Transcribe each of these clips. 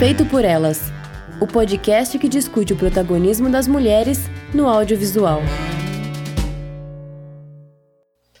Feito por Elas o podcast que discute o protagonismo das mulheres no audiovisual.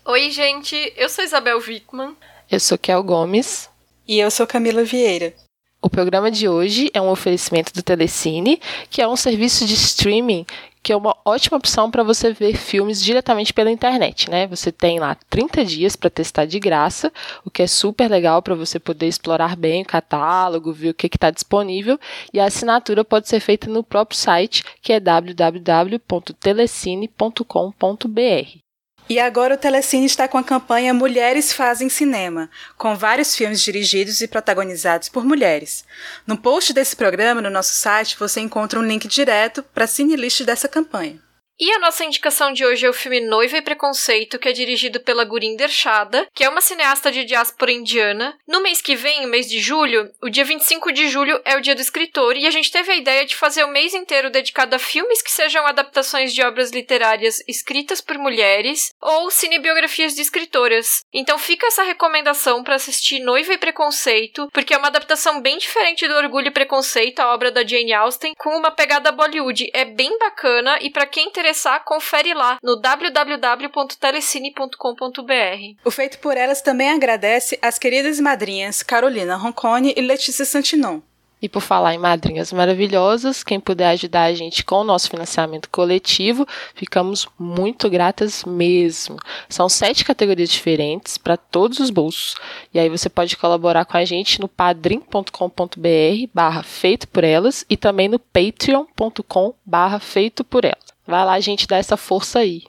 Oi, gente, eu sou Isabel Wickman. Eu sou Kel Gomes. E eu sou Camila Vieira. O programa de hoje é um oferecimento do Telecine, que é um serviço de streaming que é uma ótima opção para você ver filmes diretamente pela internet, né? Você tem lá 30 dias para testar de graça, o que é super legal para você poder explorar bem o catálogo, ver o que está disponível, e a assinatura pode ser feita no próprio site, que é www.telecine.com.br. E agora o Telecine está com a campanha Mulheres Fazem Cinema, com vários filmes dirigidos e protagonizados por mulheres. No post desse programa, no nosso site, você encontra um link direto para a cinelist dessa campanha. E a nossa indicação de hoje é o filme Noiva e Preconceito, que é dirigido pela Gurinder Shada, que é uma cineasta de diáspora indiana. No mês que vem, mês de julho, o dia 25 de julho é o dia do escritor, e a gente teve a ideia de fazer o mês inteiro dedicado a filmes que sejam adaptações de obras literárias escritas por mulheres ou cinebiografias de escritoras. Então fica essa recomendação para assistir Noiva e Preconceito, porque é uma adaptação bem diferente do Orgulho e Preconceito, a obra da Jane Austen, com uma pegada Bollywood. É bem bacana e para quem interessa interessar, confere lá no www.telecine.com.br. O Feito por Elas também agradece às queridas madrinhas Carolina Roncone e Letícia Santinon. E por falar em madrinhas maravilhosas, quem puder ajudar a gente com o nosso financiamento coletivo, ficamos muito gratas mesmo. São sete categorias diferentes para todos os bolsos. E aí você pode colaborar com a gente no padrim.com.br barra feito por elas e também no patreon.com barra feito por elas. Vai lá, gente, dá essa força aí.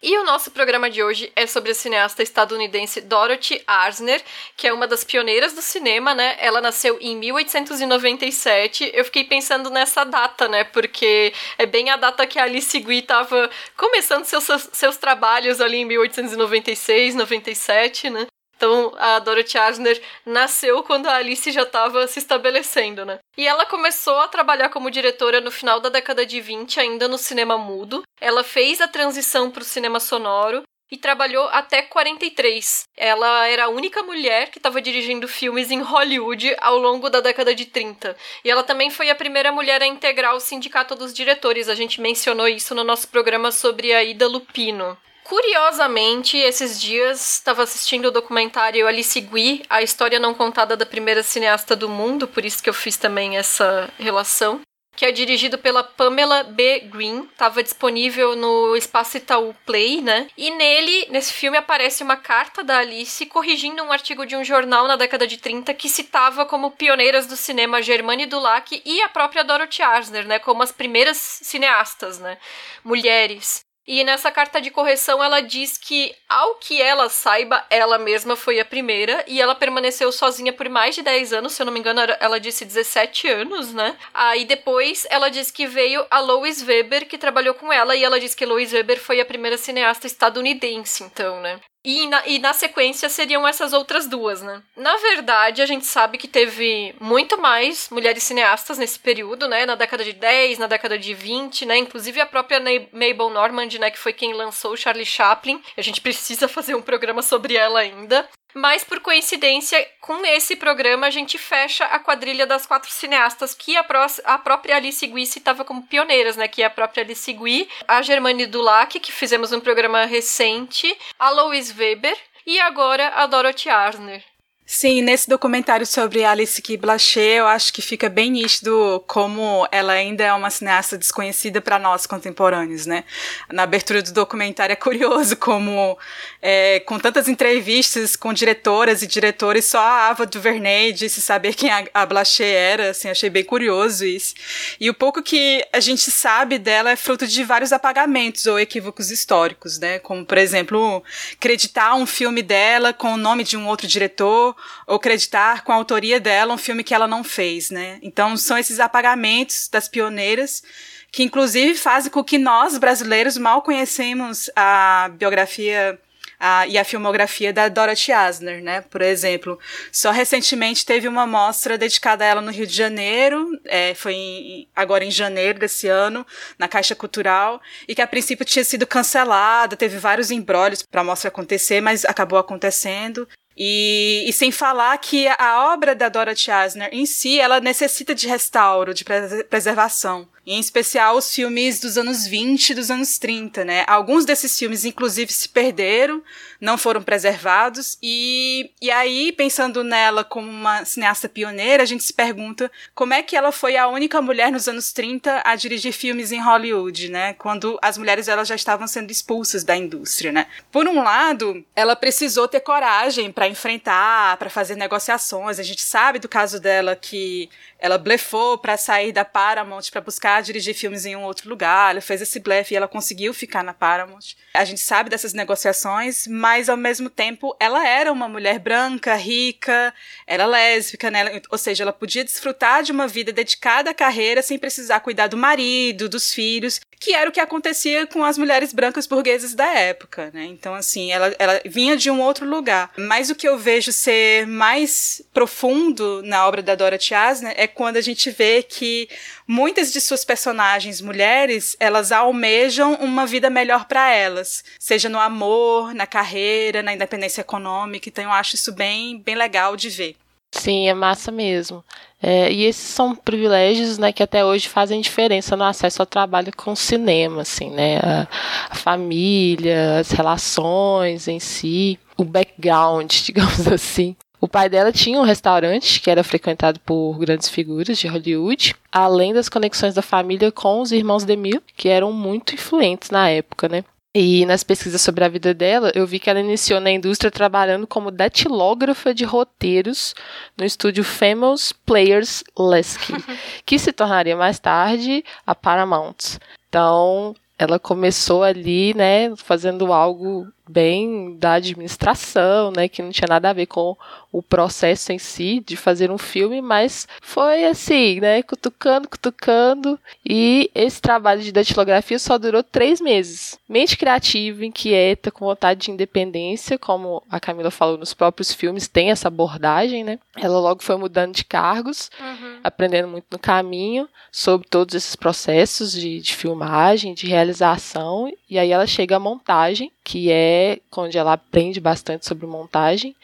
E o nosso programa de hoje é sobre a cineasta estadunidense Dorothy Arzner, que é uma das pioneiras do cinema, né? Ela nasceu em 1897. Eu fiquei pensando nessa data, né? Porque é bem a data que a Alice Guy estava começando seus, seus trabalhos ali em 1896, 97, né? Então, a Dorothy Arzner nasceu quando a Alice já estava se estabelecendo, né? E ela começou a trabalhar como diretora no final da década de 20, ainda no cinema mudo. Ela fez a transição para o cinema sonoro e trabalhou até 43. Ela era a única mulher que estava dirigindo filmes em Hollywood ao longo da década de 30. E ela também foi a primeira mulher a integrar o Sindicato dos Diretores. A gente mencionou isso no nosso programa sobre a Ida Lupino. Curiosamente, esses dias estava assistindo o documentário Alice Guy, a história não contada da primeira cineasta do mundo, por isso que eu fiz também essa relação, que é dirigido pela Pamela B. Green, estava disponível no Espaço Itaú Play, né? E nele, nesse filme, aparece uma carta da Alice corrigindo um artigo de um jornal na década de 30 que citava como pioneiras do cinema Germane Dulac e a própria Dorothy Arzner, né? Como as primeiras cineastas, né? Mulheres. E nessa carta de correção ela diz que, ao que ela saiba, ela mesma foi a primeira e ela permaneceu sozinha por mais de 10 anos, se eu não me engano, ela disse 17 anos, né? Aí depois ela diz que veio a Lois Weber, que trabalhou com ela, e ela diz que Lois Weber foi a primeira cineasta estadunidense, então, né? E na, e na sequência seriam essas outras duas, né? Na verdade, a gente sabe que teve muito mais mulheres cineastas nesse período, né? Na década de 10, na década de 20, né? Inclusive a própria Mabel Normand, né? Que foi quem lançou Charlie Chaplin. A gente precisa fazer um programa sobre ela ainda. Mas por coincidência, com esse programa a gente fecha a quadrilha das quatro cineastas que a, pró a própria Alice Guy citava como pioneiras, né? Que é a própria Alice Guy, a Germane Dulac, que fizemos um programa recente, a Louise Weber e agora a Dorothy Arzner. Sim, nesse documentário sobre Alice Guy Blaché, eu acho que fica bem nítido como ela ainda é uma cineasta desconhecida para nós contemporâneos, né? Na abertura do documentário é curioso como, é, com tantas entrevistas com diretoras e diretores, só a Ava DuVernay disse saber quem a, a Blaché era, assim, achei bem curioso isso. E o pouco que a gente sabe dela é fruto de vários apagamentos ou equívocos históricos, né? Como, por exemplo, acreditar um filme dela com o nome de um outro diretor, ou creditar com a autoria dela um filme que ela não fez, né? Então são esses apagamentos das pioneiras que inclusive fazem com que nós brasileiros mal conhecemos a biografia a, e a filmografia da Dorothy Asner, né? Por exemplo, só recentemente teve uma mostra dedicada a ela no Rio de Janeiro, é, foi em, agora em janeiro desse ano, na Caixa Cultural, e que a princípio tinha sido cancelada, teve vários embrólios para a mostra acontecer, mas acabou acontecendo. E, e, sem falar que a obra da Dorothy Asner em si, ela necessita de restauro, de preservação. Em especial os filmes dos anos 20 e dos anos 30, né? Alguns desses filmes, inclusive, se perderam, não foram preservados. E, e aí, pensando nela como uma cineasta pioneira, a gente se pergunta como é que ela foi a única mulher nos anos 30 a dirigir filmes em Hollywood, né? Quando as mulheres elas já estavam sendo expulsas da indústria, né? Por um lado, ela precisou ter coragem para enfrentar, para fazer negociações. A gente sabe do caso dela que ela blefou para sair da Paramount para buscar dirigir filmes em um outro lugar. Ela fez esse blefe e ela conseguiu ficar na Paramount. A gente sabe dessas negociações, mas ao mesmo tempo ela era uma mulher branca, rica, era lésbica, né? Ou seja, ela podia desfrutar de uma vida dedicada à carreira sem precisar cuidar do marido, dos filhos, que era o que acontecia com as mulheres brancas burguesas da época, né? Então, assim, ela, ela vinha de um outro lugar. Mas o que eu vejo ser mais profundo na obra da Dorothy Asner é quando a gente vê que muitas de suas personagens mulheres, elas almejam uma vida melhor para elas, seja no amor, na carreira, na independência econômica. Então eu acho isso bem, bem legal de ver. Sim, é massa mesmo. É, e esses são privilégios, né, que até hoje fazem diferença no acesso ao trabalho com o cinema, assim, né, a, a família, as relações em si, o background, digamos assim. O pai dela tinha um restaurante que era frequentado por grandes figuras de Hollywood, além das conexões da família com os irmãos DeMille, que eram muito influentes na época, né? E nas pesquisas sobre a vida dela, eu vi que ela iniciou na indústria trabalhando como datilógrafa de roteiros no estúdio Famous Players Lasky, que se tornaria mais tarde a Paramount. Então, ela começou ali, né, fazendo algo bem da administração, né, que não tinha nada a ver com o processo em si de fazer um filme, mas foi assim, né, cutucando, cutucando, e esse trabalho de datilografia só durou três meses. Mente criativa, inquieta, com vontade de independência, como a Camila falou nos próprios filmes, tem essa abordagem, né, ela logo foi mudando de cargos, uhum. aprendendo muito no caminho sobre todos esses processos de, de filmagem, de realização, e aí ela chega à montagem, que é onde ela aprende bastante sobre montagem,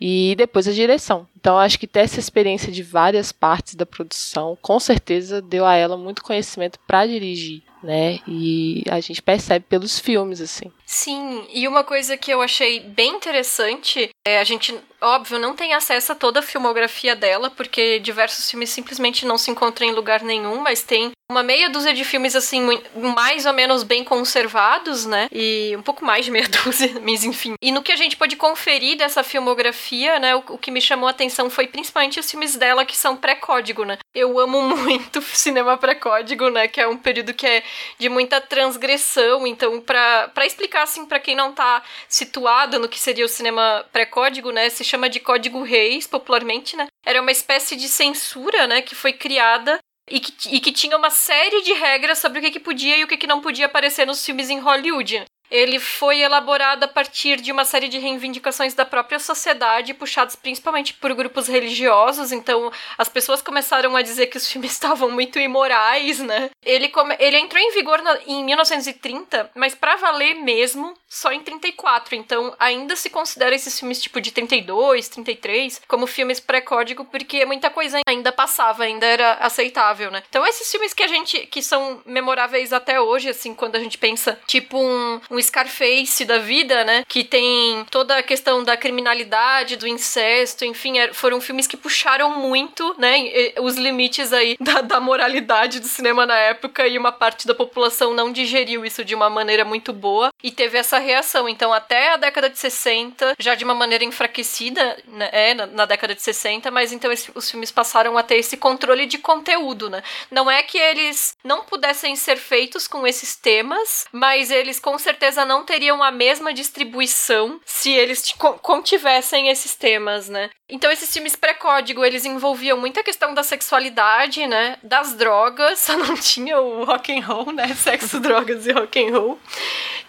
e depois a direção. Então, acho que ter essa experiência de várias partes da produção, com certeza deu a ela muito conhecimento para dirigir, né? E a gente percebe pelos filmes, assim. Sim, e uma coisa que eu achei bem interessante é a gente, óbvio, não tem acesso a toda a filmografia dela, porque diversos filmes simplesmente não se encontram em lugar nenhum, mas tem uma meia dúzia de filmes, assim, mais ou menos bem conservados, né? E um pouco mais de meia dúzia, mas enfim. E no que a gente pode conferir dessa filmografia, né? O, o que me chamou a atenção foi principalmente os filmes dela que são pré-código, né? Eu amo muito cinema pré-código, né? Que é um período que é de muita transgressão. Então, para explicar, assim, para quem não tá situado no que seria o cinema pré-código, né? Se chama de Código Reis, popularmente, né? Era uma espécie de censura, né? Que foi criada e que, e que tinha uma série de regras sobre o que, que podia e o que, que não podia aparecer nos filmes em Hollywood ele foi elaborado a partir de uma série de reivindicações da própria sociedade, puxados principalmente por grupos religiosos. Então, as pessoas começaram a dizer que os filmes estavam muito imorais, né? Ele, come... ele entrou em vigor em 1930, mas para valer mesmo, só em 34. Então, ainda se considera esses filmes tipo de 32, 33 como filmes pré-código, porque muita coisa ainda passava, ainda era aceitável, né? Então, esses filmes que a gente que são memoráveis até hoje, assim, quando a gente pensa, tipo um um Scarface da vida, né? Que tem toda a questão da criminalidade, do incesto, enfim, é, foram filmes que puxaram muito, né? Os limites aí da, da moralidade do cinema na época e uma parte da população não digeriu isso de uma maneira muito boa e teve essa reação. Então, até a década de 60, já de uma maneira enfraquecida, né, é, na, na década de 60, mas então esse, os filmes passaram a ter esse controle de conteúdo, né? Não é que eles não pudessem ser feitos com esses temas, mas eles com certeza certeza não teriam a mesma distribuição se eles contivessem esses temas, né? Então esses filmes pré-código, eles envolviam muita questão da sexualidade, né? Das drogas, só não tinha o rock and roll, né? Sexo, drogas e rock and roll.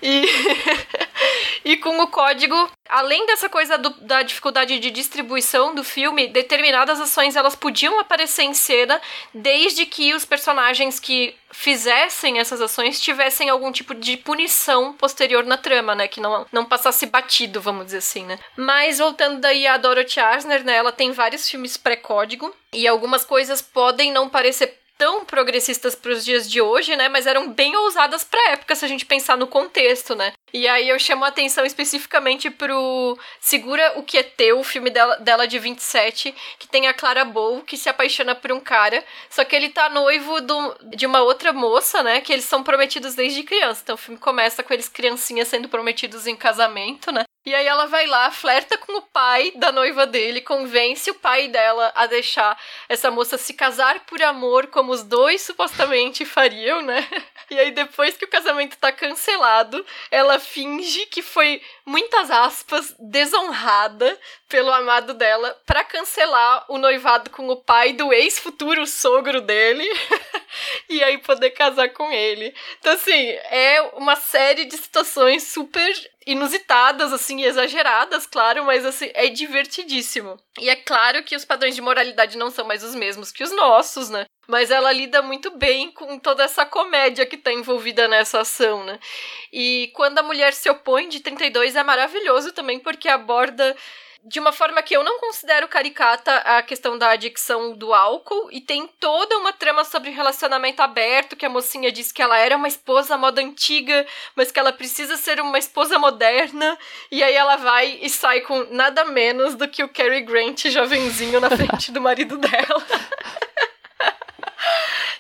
E, e com o código, além dessa coisa do, da dificuldade de distribuição do filme, determinadas ações elas podiam aparecer em cena desde que os personagens que fizessem essas ações tivessem algum tipo de punição posterior na trama, né? Que não, não passasse batido, vamos dizer assim, né? Mas voltando daí a Dorothy Arzner, né? Ela tem vários filmes pré-código e algumas coisas podem não parecer tão progressistas para os dias de hoje, né? Mas eram bem ousadas para época, se a gente pensar no contexto, né? E aí eu chamo a atenção especificamente pro Segura o que é teu, o filme dela, dela de 27, que tem a Clara Bow, que se apaixona por um cara, só que ele tá noivo do, de uma outra moça, né? Que eles são prometidos desde criança. Então o filme começa com eles criancinhas sendo prometidos em casamento, né? E aí ela vai lá, flerta com o pai da noiva dele, convence o pai dela a deixar essa moça se casar por amor, como os dois supostamente fariam, né? E aí depois que o casamento tá cancelado, ela finge que foi muitas aspas desonrada pelo amado dela para cancelar o noivado com o pai do ex-futuro sogro dele e aí poder casar com ele. Então assim, é uma série de situações super inusitadas, assim, exageradas, claro, mas assim, é divertidíssimo. E é claro que os padrões de moralidade não são mais os mesmos que os nossos, né? Mas ela lida muito bem com toda essa comédia que tá envolvida nessa ação, né? E quando a mulher se opõe de 32 é maravilhoso também, porque aborda de uma forma que eu não considero caricata a questão da adicção do álcool e tem toda uma trama sobre relacionamento aberto que a mocinha diz que ela era uma esposa moda antiga, mas que ela precisa ser uma esposa moderna e aí ela vai e sai com nada menos do que o Cary Grant jovenzinho na frente do marido dela.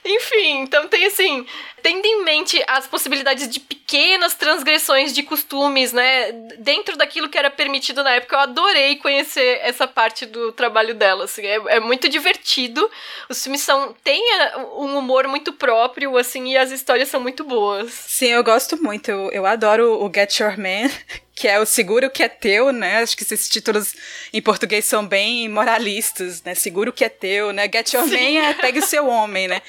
Enfim, então tem assim, tendo em mente as possibilidades de pequenas transgressões de costumes, né, dentro daquilo que era permitido na época, eu adorei conhecer essa parte do trabalho dela, assim, é, é muito divertido, os filmes são, tem é, um humor muito próprio, assim, e as histórias são muito boas. Sim, eu gosto muito, eu, eu adoro o Get Your Man, que é o Seguro que é Teu, né? Acho que esses títulos em português são bem moralistas, né? Seguro que é Teu, né? Get Your Sim. Man é Pegue Seu Homem, né?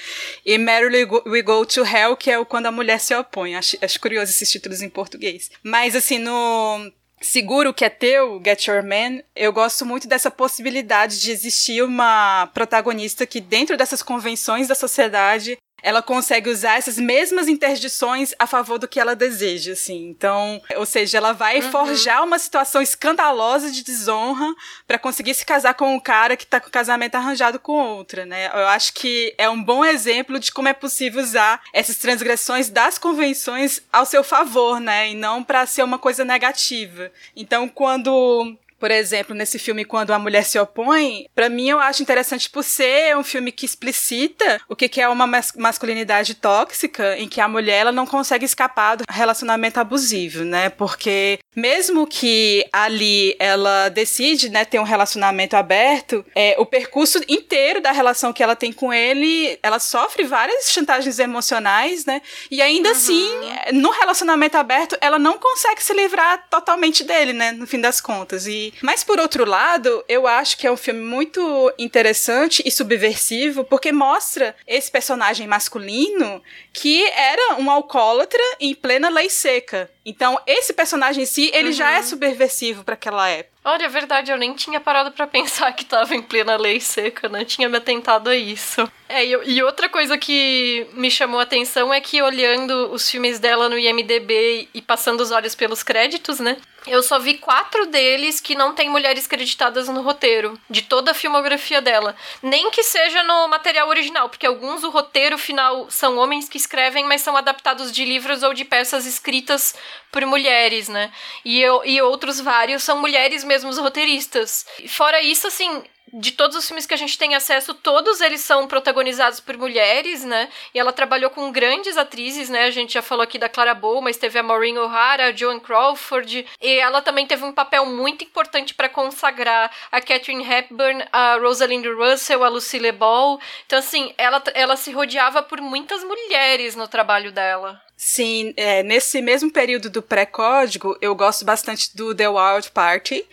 E Merrily We Go to Hell, que é o Quando a Mulher se Opõe. Acho, acho curioso esses títulos em português. Mas, assim, no... Seguro que é teu, Get Your Man, eu gosto muito dessa possibilidade de existir uma protagonista que, dentro dessas convenções da sociedade, ela consegue usar essas mesmas interdições a favor do que ela deseja, assim. Então, ou seja, ela vai uhum. forjar uma situação escandalosa de desonra para conseguir se casar com um cara que tá com o casamento arranjado com outra, né? Eu acho que é um bom exemplo de como é possível usar essas transgressões das convenções ao seu favor, né? E não para ser uma coisa negativa. Então, quando por exemplo, nesse filme Quando a Mulher se Opõe, para mim eu acho interessante por ser um filme que explicita o que é uma masculinidade tóxica, em que a mulher ela não consegue escapar do relacionamento abusivo, né? Porque mesmo que ali ela decide, né, ter um relacionamento aberto, é, o percurso inteiro da relação que ela tem com ele, ela sofre várias chantagens emocionais, né? E ainda uhum. assim, no relacionamento aberto, ela não consegue se livrar totalmente dele, né? No fim das contas. E mas por outro lado, eu acho que é um filme muito interessante e subversivo porque mostra esse personagem masculino que era um alcoólatra em plena lei seca. Então, esse personagem em si, ele uhum. já é uhum. subversivo para aquela época. Olha, é verdade, eu nem tinha parado para pensar que tava em plena lei seca, né? Tinha me atentado a isso. É, e, outra coisa que me chamou a atenção é que olhando os filmes dela no IMDB e passando os olhos pelos créditos, né? Eu só vi quatro deles que não tem mulheres creditadas no roteiro, de toda a filmografia dela. Nem que seja no material original, porque alguns o roteiro final são homens que escrevem, mas são adaptados de livros ou de peças escritas por mulheres, né? E, eu, e outros vários são mulheres mesmo roteiristas. Fora isso, assim, de todos os filmes que a gente tem acesso, todos eles são protagonizados por mulheres, né? E ela trabalhou com grandes atrizes, né? A gente já falou aqui da Clara Bow, mas teve a Maureen O'Hara, a Joan Crawford, e ela também teve um papel muito importante para consagrar a Catherine Hepburn, a Rosalind Russell, a Lucille Ball. Então, assim, ela, ela se rodeava por muitas mulheres no trabalho dela. Sim, é, nesse mesmo período do pré-código, eu gosto bastante do The Wild Party,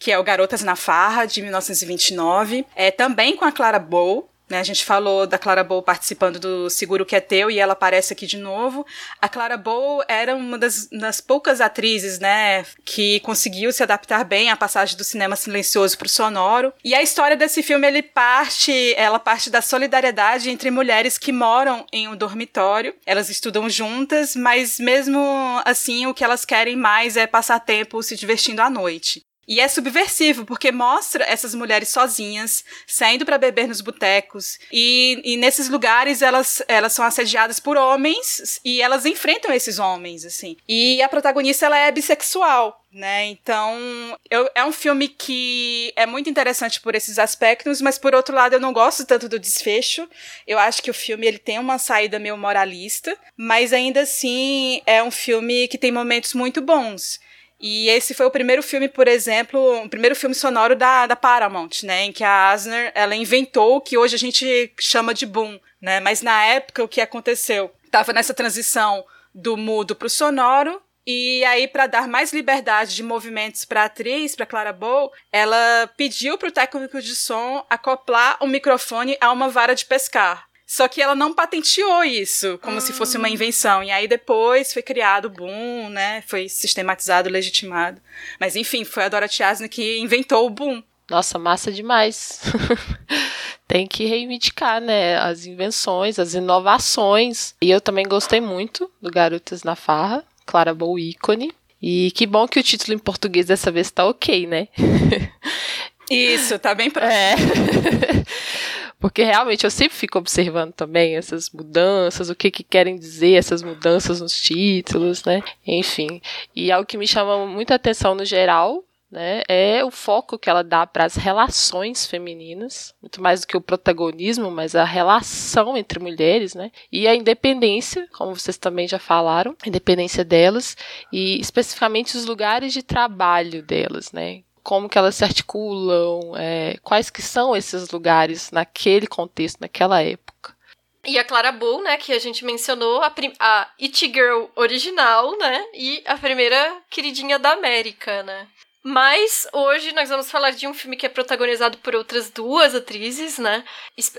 que é o Garotas na Farra, de 1929. É também com a Clara Bow, Né? A gente falou da Clara Bow participando do Seguro Que É Teu e ela aparece aqui de novo. A Clara Bow era uma das, das poucas atrizes, né, que conseguiu se adaptar bem à passagem do cinema silencioso para o sonoro. E a história desse filme ele parte, ela parte da solidariedade entre mulheres que moram em um dormitório. Elas estudam juntas, mas mesmo assim o que elas querem mais é passar tempo se divertindo à noite. E é subversivo, porque mostra essas mulheres sozinhas, saindo para beber nos botecos. E, e, nesses lugares elas, elas são assediadas por homens e elas enfrentam esses homens, assim. E a protagonista ela é bissexual. Né? Então, eu, é um filme que é muito interessante por esses aspectos, mas por outro lado eu não gosto tanto do desfecho. Eu acho que o filme ele tem uma saída meio moralista, mas ainda assim é um filme que tem momentos muito bons. E esse foi o primeiro filme, por exemplo, o primeiro filme sonoro da, da Paramount, né? Em que a Asner, ela inventou o que hoje a gente chama de boom, né? Mas na época, o que aconteceu? Tava nessa transição do mudo para o sonoro, e aí, para dar mais liberdade de movimentos para a atriz, para Clara Bow, ela pediu para o técnico de som acoplar o microfone a uma vara de pescar. Só que ela não patenteou isso, como ah. se fosse uma invenção. E aí depois foi criado o boom, né? Foi sistematizado, legitimado. Mas enfim, foi a Dorothy Asner que inventou o boom. Nossa, massa demais. Tem que reivindicar, né, as invenções, as inovações. E eu também gostei muito do Garotas na Farra, Clara Bow ícone. E que bom que o título em português dessa vez tá ok, né? Isso, tá bem próximo. É. Porque realmente eu sempre fico observando também essas mudanças, o que, que querem dizer essas mudanças nos títulos, né? Enfim. E algo que me chama muita atenção no geral né, é o foco que ela dá para as relações femininas, muito mais do que o protagonismo, mas a relação entre mulheres, né, e a independência, como vocês também já falaram, a independência delas e especificamente os lugares de trabalho delas, né, como que elas se articulam, é, quais que são esses lugares naquele contexto, naquela época. E a Clara Bull, né, que a gente mencionou, a, a It Girl original, né, e a primeira queridinha da América, né. Mas hoje nós vamos falar de um filme que é protagonizado por outras duas atrizes, né?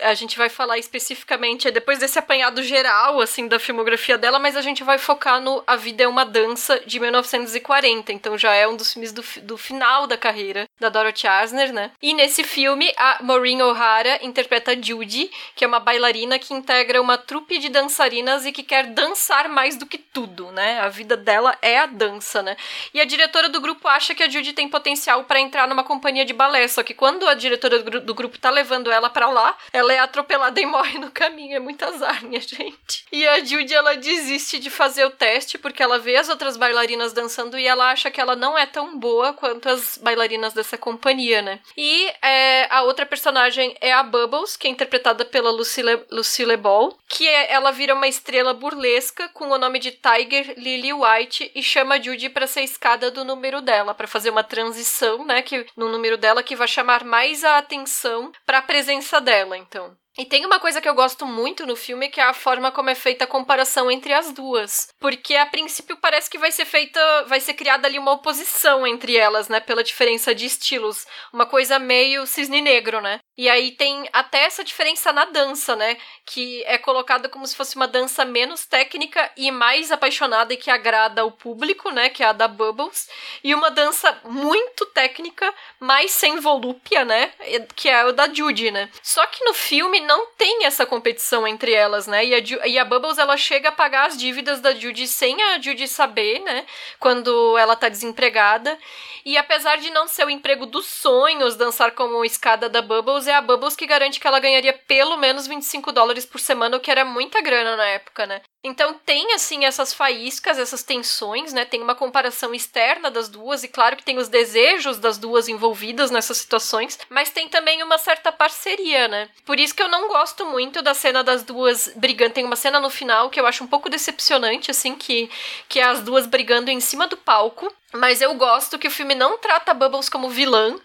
A gente vai falar especificamente é depois desse apanhado geral assim da filmografia dela, mas a gente vai focar no A Vida é uma Dança de 1940. Então já é um dos filmes do, do final da carreira da Dorothy Asner, né? E nesse filme a Maureen O'Hara interpreta Judy, que é uma bailarina que integra uma trupe de dançarinas e que quer dançar mais do que tudo, né? A vida dela é a dança, né? E a diretora do grupo acha que a Judy tem potencial para entrar numa companhia de balé, só que quando a diretora do, grupo tá levando ela para lá, ela é atropelada e morre no caminho. É muito azar, minha gente. E a Judy, ela desiste de fazer o teste porque ela vê as outras bailarinas dançando e ela acha que ela não é tão boa quanto as bailarinas dessa companhia, né? E é, a outra personagem é a Bubbles, que é interpretada pela Lucille, Lucille Ball, que é, ela vira uma estrela burlesca com o nome de Tiger Lily White e chama a Judy para ser escada do número dela, para fazer uma uma transição, né, que no número dela que vai chamar mais a atenção para a presença dela, então. E tem uma coisa que eu gosto muito no filme, que é a forma como é feita a comparação entre as duas. Porque a princípio parece que vai ser feita, vai ser criada ali uma oposição entre elas, né, pela diferença de estilos, uma coisa meio cisne negro, né? E aí tem até essa diferença na dança, né, que é colocada como se fosse uma dança menos técnica e mais apaixonada e que agrada ao público, né, que é a da Bubbles, e uma dança muito técnica, mais sem volúpia, né, que é o da Judy, né? Só que no filme não tem essa competição entre elas, né? E a, e a Bubbles ela chega a pagar as dívidas da Judy sem a Judy saber, né? Quando ela tá desempregada. E apesar de não ser o emprego dos sonhos dançar como escada da Bubbles, é a Bubbles que garante que ela ganharia pelo menos 25 dólares por semana, o que era muita grana na época, né? Então tem assim essas faíscas, essas tensões, né? Tem uma comparação externa das duas e claro que tem os desejos das duas envolvidas nessas situações, mas tem também uma certa parceria, né? Por isso que eu não gosto muito da cena das duas brigando. Tem uma cena no final que eu acho um pouco decepcionante assim, que que é as duas brigando em cima do palco, mas eu gosto que o filme não trata Bubbles como vilã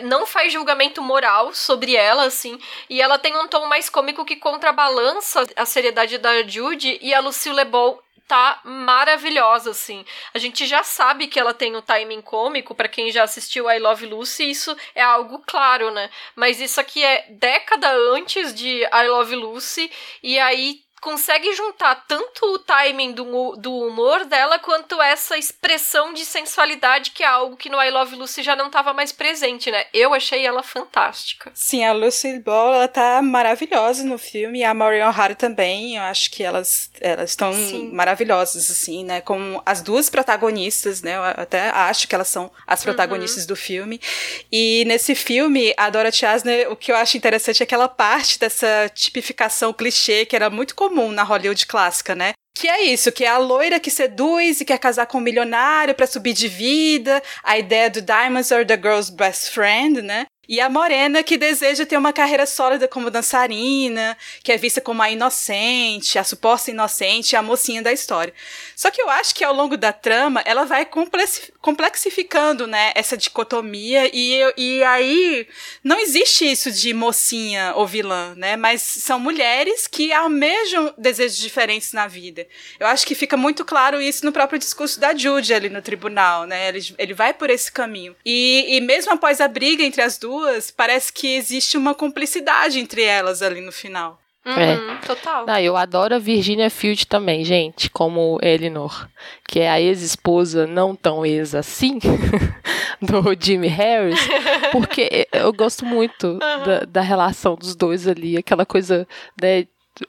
não faz julgamento moral sobre ela, assim, e ela tem um tom mais cômico que contrabalança a seriedade da Judy e a Lucille Ball tá maravilhosa, assim. A gente já sabe que ela tem o timing cômico, para quem já assistiu I Love Lucy, isso é algo claro, né? Mas isso aqui é década antes de I Love Lucy, e aí consegue juntar tanto o timing do, do humor dela quanto essa expressão de sensualidade que é algo que no I Love Lucy já não estava mais presente, né? Eu achei ela fantástica. Sim, a Lucy Ball, ela tá maravilhosa no filme e a Marion O'Hara também. Eu acho que elas elas estão maravilhosas assim, né? Como as duas protagonistas, né? Eu até acho que elas são as uhum. protagonistas uhum. do filme. E nesse filme, a Dorothy Asner, o que eu acho interessante é aquela parte dessa tipificação clichê que era muito comum na Hollywood clássica, né? Que é isso, que é a loira que seduz e quer casar com um milionário para subir de vida, a ideia do Diamonds are the girl's best friend, né? E a Morena, que deseja ter uma carreira sólida como dançarina, que é vista como a inocente, a suposta inocente, a mocinha da história. Só que eu acho que ao longo da trama, ela vai complexificando, né, essa dicotomia, e, e aí não existe isso de mocinha ou vilã, né, mas são mulheres que almejam desejos diferentes na vida. Eu acho que fica muito claro isso no próprio discurso da Judy ali no tribunal, né, ele, ele vai por esse caminho. E, e mesmo após a briga entre as duas, duas, parece que existe uma cumplicidade entre elas ali no final. Uhum, é. Total. Não, eu adoro a Virginia Field também, gente, como Eleanor, que é a ex-esposa não tão ex assim do Jimmy Harris, porque eu gosto muito uhum. da, da, relação dos dois ali, aquela coisa, né,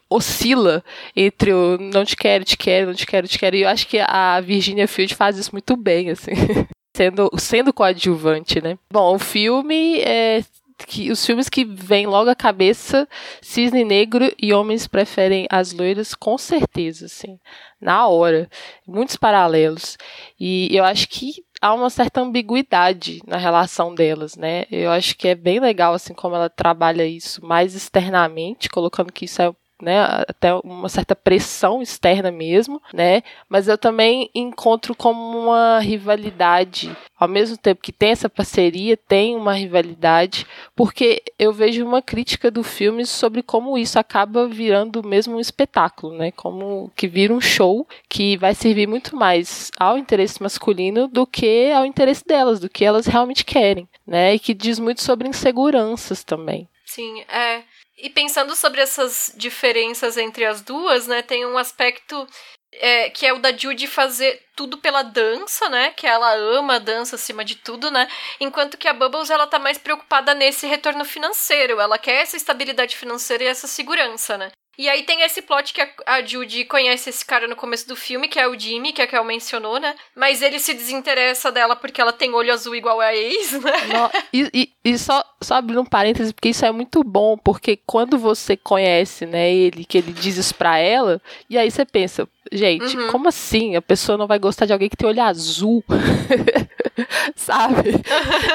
oscila entre o não te quero, te quero, não te quero, te quero, e eu acho que a Virginia Field faz isso muito bem, assim sendo, sendo coadjuvante, né? Bom, o filme é que os filmes que vêm logo à cabeça, Cisne Negro e Homens Preferem as Loiras, com certeza, assim, na hora. Muitos paralelos. E eu acho que há uma certa ambiguidade na relação delas, né? Eu acho que é bem legal, assim, como ela trabalha isso mais externamente, colocando que isso é né, até uma certa pressão externa mesmo, né, mas eu também encontro como uma rivalidade, ao mesmo tempo que tem essa parceria, tem uma rivalidade, porque eu vejo uma crítica do filme sobre como isso acaba virando mesmo um espetáculo, né, como que vira um show que vai servir muito mais ao interesse masculino do que ao interesse delas, do que elas realmente querem, né, e que diz muito sobre inseguranças também. Sim, é. E pensando sobre essas diferenças entre as duas, né, tem um aspecto é, que é o da Judy fazer tudo pela dança, né? Que ela ama a dança acima de tudo, né? Enquanto que a Bubbles ela tá mais preocupada nesse retorno financeiro. Ela quer essa estabilidade financeira e essa segurança, né? E aí tem esse plot que a, Judy conhece esse cara no começo do filme, que é o Jimmy, que a Kel mencionou, né? Mas ele se desinteressa dela porque ela tem olho azul igual a ex, né? Não, e, e, e, só, só abrindo um parênteses, porque isso é muito bom, porque quando você conhece, né, ele, que ele diz isso pra ela, e aí você pensa, gente, uhum. como assim? A pessoa não vai gostar de alguém que tem olho azul? Sabe?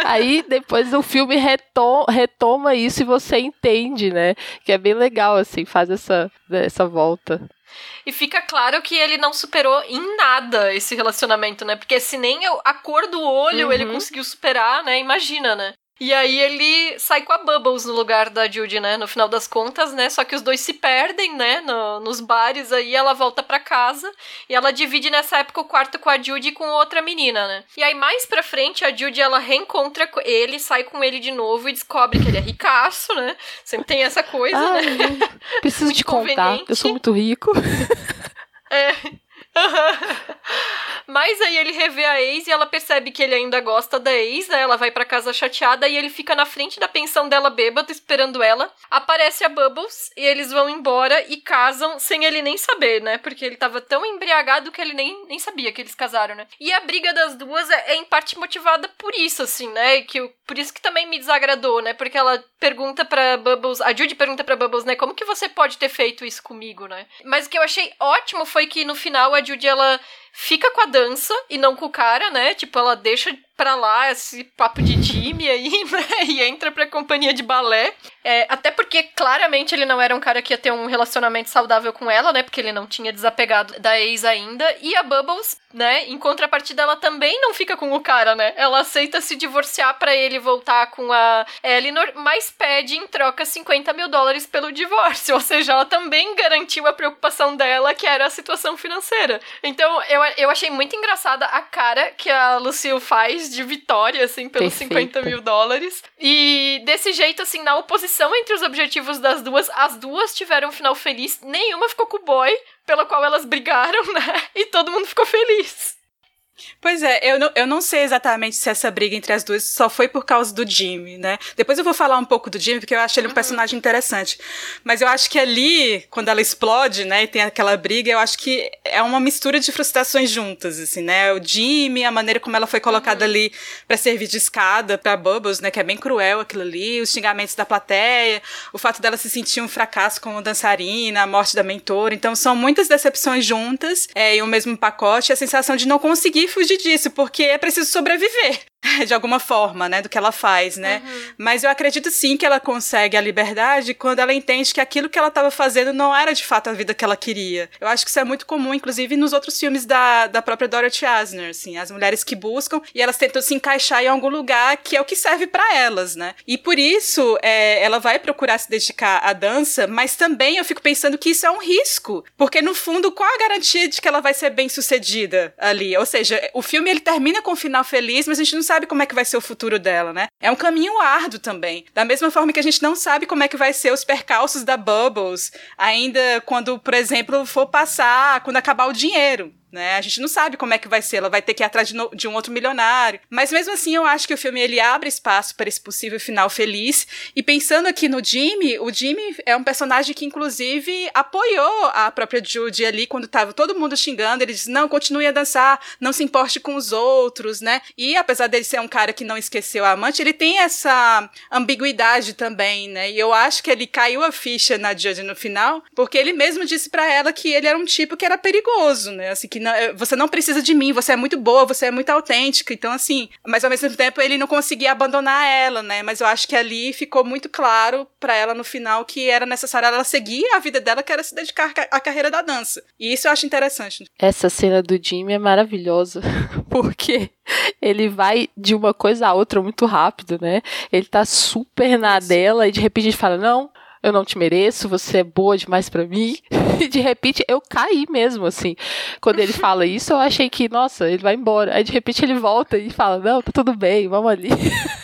aí depois o filme retoma, retoma isso e você entende, né? Que é bem legal, assim, faz essa, essa volta. E fica claro que ele não superou em nada esse relacionamento, né? Porque se nem a cor do olho uhum. ele conseguiu superar, né? Imagina, né? E aí ele sai com a Bubbles no lugar da Judy, né? No final das contas, né? Só que os dois se perdem, né? No, nos bares aí, ela volta para casa e ela divide nessa época o quarto com a Judy e com outra menina, né? E aí mais pra frente, a Judy ela reencontra ele, sai com ele de novo e descobre que ele é ricaço, né? Sempre tem essa coisa, Ai, né? Preciso te contar, eu sou muito rico. é. Mas aí ele revê a ex e ela percebe que ele ainda gosta da ex, né? Ela vai para casa chateada e ele fica na frente da pensão dela bêbado esperando ela. Aparece a Bubbles e eles vão embora e casam sem ele nem saber, né? Porque ele tava tão embriagado que ele nem, nem sabia que eles casaram, né? E a briga das duas é, é em parte motivada por isso, assim, né? Que, por isso que também me desagradou, né? Porque ela pergunta para Bubbles, a Judy pergunta para Bubbles, né? Como que você pode ter feito isso comigo, né? Mas o que eu achei ótimo foi que no final a Judy ela fica com a dança e não com o cara, né? Tipo, ela deixa pra lá esse papo de Jimmy aí, né? E entra pra companhia de balé. É, até porque claramente ele não era um cara que ia ter um relacionamento saudável com ela, né? Porque ele não tinha desapegado da ex ainda. E a Bubbles, né? Em contrapartida, ela também não fica com o cara, né? Ela aceita se divorciar para ele voltar com a Eleanor, mas pede em troca 50 mil dólares pelo divórcio. Ou seja, ela também garantiu a preocupação dela, que era a situação financeira. Então, eu, eu achei muito engraçada a cara que a Lucille faz de vitória, assim, pelos Perfeita. 50 mil dólares. E desse jeito, assim, na oposição entre os objetivos das duas, as duas tiveram um final feliz, nenhuma ficou com o boy, pela qual elas brigaram, né? E todo mundo ficou feliz. Pois é, eu não, eu não sei exatamente se essa briga entre as duas só foi por causa do Jimmy, né? Depois eu vou falar um pouco do Jimmy, porque eu acho ele um uhum. personagem interessante. Mas eu acho que ali, quando ela explode, né, e tem aquela briga, eu acho que é uma mistura de frustrações juntas, assim, né? O Jimmy, a maneira como ela foi colocada uhum. ali para servir de escada pra Bubbles, né, que é bem cruel aquilo ali, os xingamentos da plateia, o fato dela se sentir um fracasso como dançarina, a morte da mentora. Então são muitas decepções juntas é, em um mesmo pacote, a sensação de não conseguir fugir disso, porque é preciso sobreviver. de alguma forma, né, do que ela faz, né? Uhum. Mas eu acredito sim que ela consegue a liberdade quando ela entende que aquilo que ela estava fazendo não era de fato a vida que ela queria. Eu acho que isso é muito comum, inclusive nos outros filmes da, da própria Dorothy Asner, assim, as mulheres que buscam e elas tentam se encaixar em algum lugar que é o que serve para elas, né? E por isso é, ela vai procurar se dedicar à dança, mas também eu fico pensando que isso é um risco, porque no fundo qual a garantia de que ela vai ser bem sucedida ali? Ou seja, o filme ele termina com um final feliz, mas a gente não sabe como é que vai ser o futuro dela, né? É um caminho árduo também. Da mesma forma que a gente não sabe como é que vai ser os percalços da Bubbles, ainda quando, por exemplo, for passar, quando acabar o dinheiro né? A gente não sabe como é que vai ser, ela vai ter que ir atrás de, no, de, um outro milionário. Mas mesmo assim, eu acho que o filme ele abre espaço para esse possível final feliz. E pensando aqui no Jimmy, o Jimmy é um personagem que inclusive apoiou a própria Judy ali quando tava todo mundo xingando, ele disse: "Não, continue a dançar, não se importe com os outros", né? E apesar dele ser um cara que não esqueceu a amante, ele tem essa ambiguidade também, né? E eu acho que ele caiu a ficha na Judy no final, porque ele mesmo disse para ela que ele era um tipo que era perigoso, né? Assim que não, eh, você não precisa de mim, você é muito boa, você é muito autêntica. Então, assim, mas ao mesmo tempo ele não conseguia abandonar ela, né? Mas eu acho que ali ficou muito claro para ela no final que era necessário ela seguir a vida dela, que era se dedicar à carreira da dança. E isso eu acho interessante. Essa cena do Jimmy é maravilhosa, porque ele vai de uma coisa a outra muito rápido, né? Ele tá super na dela e de repente ele fala: Não, eu não te mereço, você é boa demais para mim. E de repente eu caí mesmo, assim. Quando ele fala isso, eu achei que, nossa, ele vai embora. Aí de repente ele volta e fala: Não, tá tudo bem, vamos ali.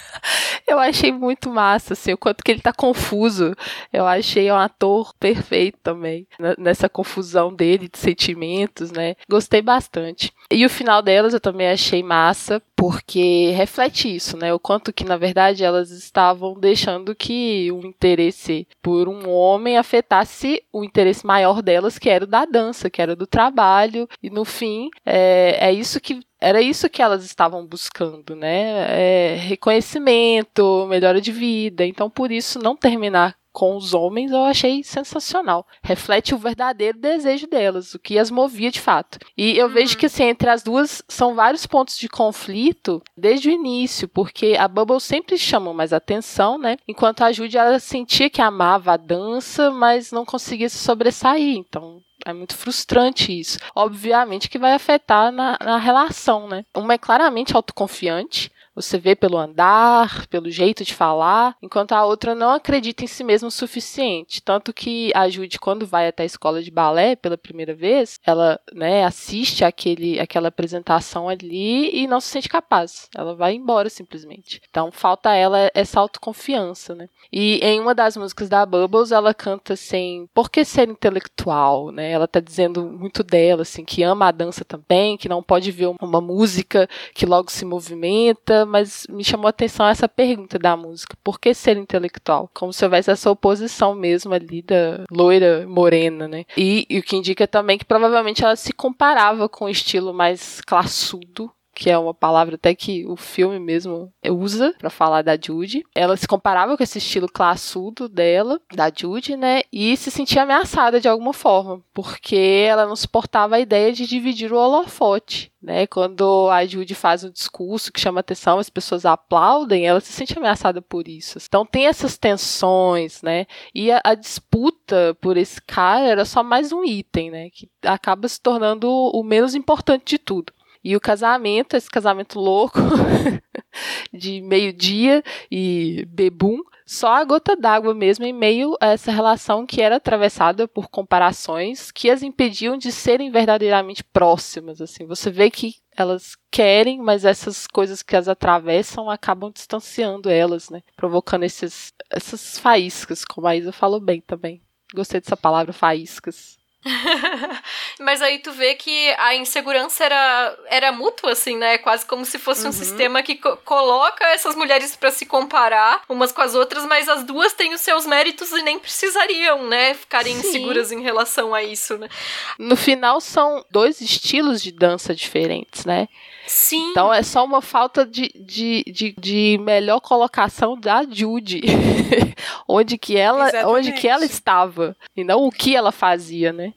Eu achei muito massa, assim, o quanto que ele tá confuso. Eu achei um ator perfeito também, nessa confusão dele de sentimentos, né? Gostei bastante. E o final delas eu também achei massa, porque reflete isso, né? O quanto que, na verdade, elas estavam deixando que o interesse por um homem afetasse o interesse maior delas, que era o da dança, que era do trabalho. E no fim, é, é isso que era isso que elas estavam buscando, né? É, reconhecimento, melhora de vida. Então, por isso, não terminar com os homens eu achei sensacional. Reflete o verdadeiro desejo delas, o que as movia de fato. E eu uhum. vejo que assim, entre as duas são vários pontos de conflito desde o início, porque a Bubble sempre chamou mais atenção, né? Enquanto a Judy ela sentia que amava a dança, mas não conseguia se sobressair. Então, é muito frustrante isso. Obviamente que vai afetar na, na relação, né? Uma é claramente autoconfiante, você vê pelo andar, pelo jeito de falar, enquanto a outra não acredita em si mesma o suficiente. Tanto que a Judy, quando vai até a escola de balé pela primeira vez, ela né, assiste aquele, aquela apresentação ali e não se sente capaz. Ela vai embora simplesmente. Então falta a ela essa autoconfiança, né? E em uma das músicas da Bubbles, ela canta assim, por que ser intelectual, né? Ela tá dizendo muito dela, assim, que ama a dança também, que não pode ver uma música que logo se movimenta, mas me chamou a atenção essa pergunta da música: por que ser intelectual? Como se houvesse essa oposição mesmo ali da loira morena, né? E, e o que indica também que provavelmente ela se comparava com o estilo mais classudo que é uma palavra até que o filme mesmo usa para falar da Judy. Ela se comparava com esse estilo classudo dela, da Judy, né? E se sentia ameaçada de alguma forma, porque ela não suportava a ideia de dividir o holofote. Né, quando a Judy faz um discurso que chama atenção, as pessoas aplaudem, ela se sente ameaçada por isso. Então tem essas tensões, né? E a, a disputa por esse cara era só mais um item, né? Que acaba se tornando o menos importante de tudo. E o casamento, esse casamento louco de meio-dia e bebum, só a gota d'água mesmo em meio a essa relação que era atravessada por comparações que as impediam de serem verdadeiramente próximas. Assim, você vê que elas querem, mas essas coisas que as atravessam acabam distanciando elas, né? Provocando esses, essas faíscas, como a Isa falou bem também. Gostei dessa palavra, faíscas. Mas aí tu vê que a insegurança era, era mútua, assim, né? Quase como se fosse uhum. um sistema que co coloca essas mulheres para se comparar umas com as outras, mas as duas têm os seus méritos e nem precisariam, né? Ficarem Sim. inseguras em relação a isso, né? No final, são dois estilos de dança diferentes, né? Sim. Então é só uma falta de, de, de, de melhor colocação da Judy. onde que ela onde que ela estava. E não o que ela fazia, né?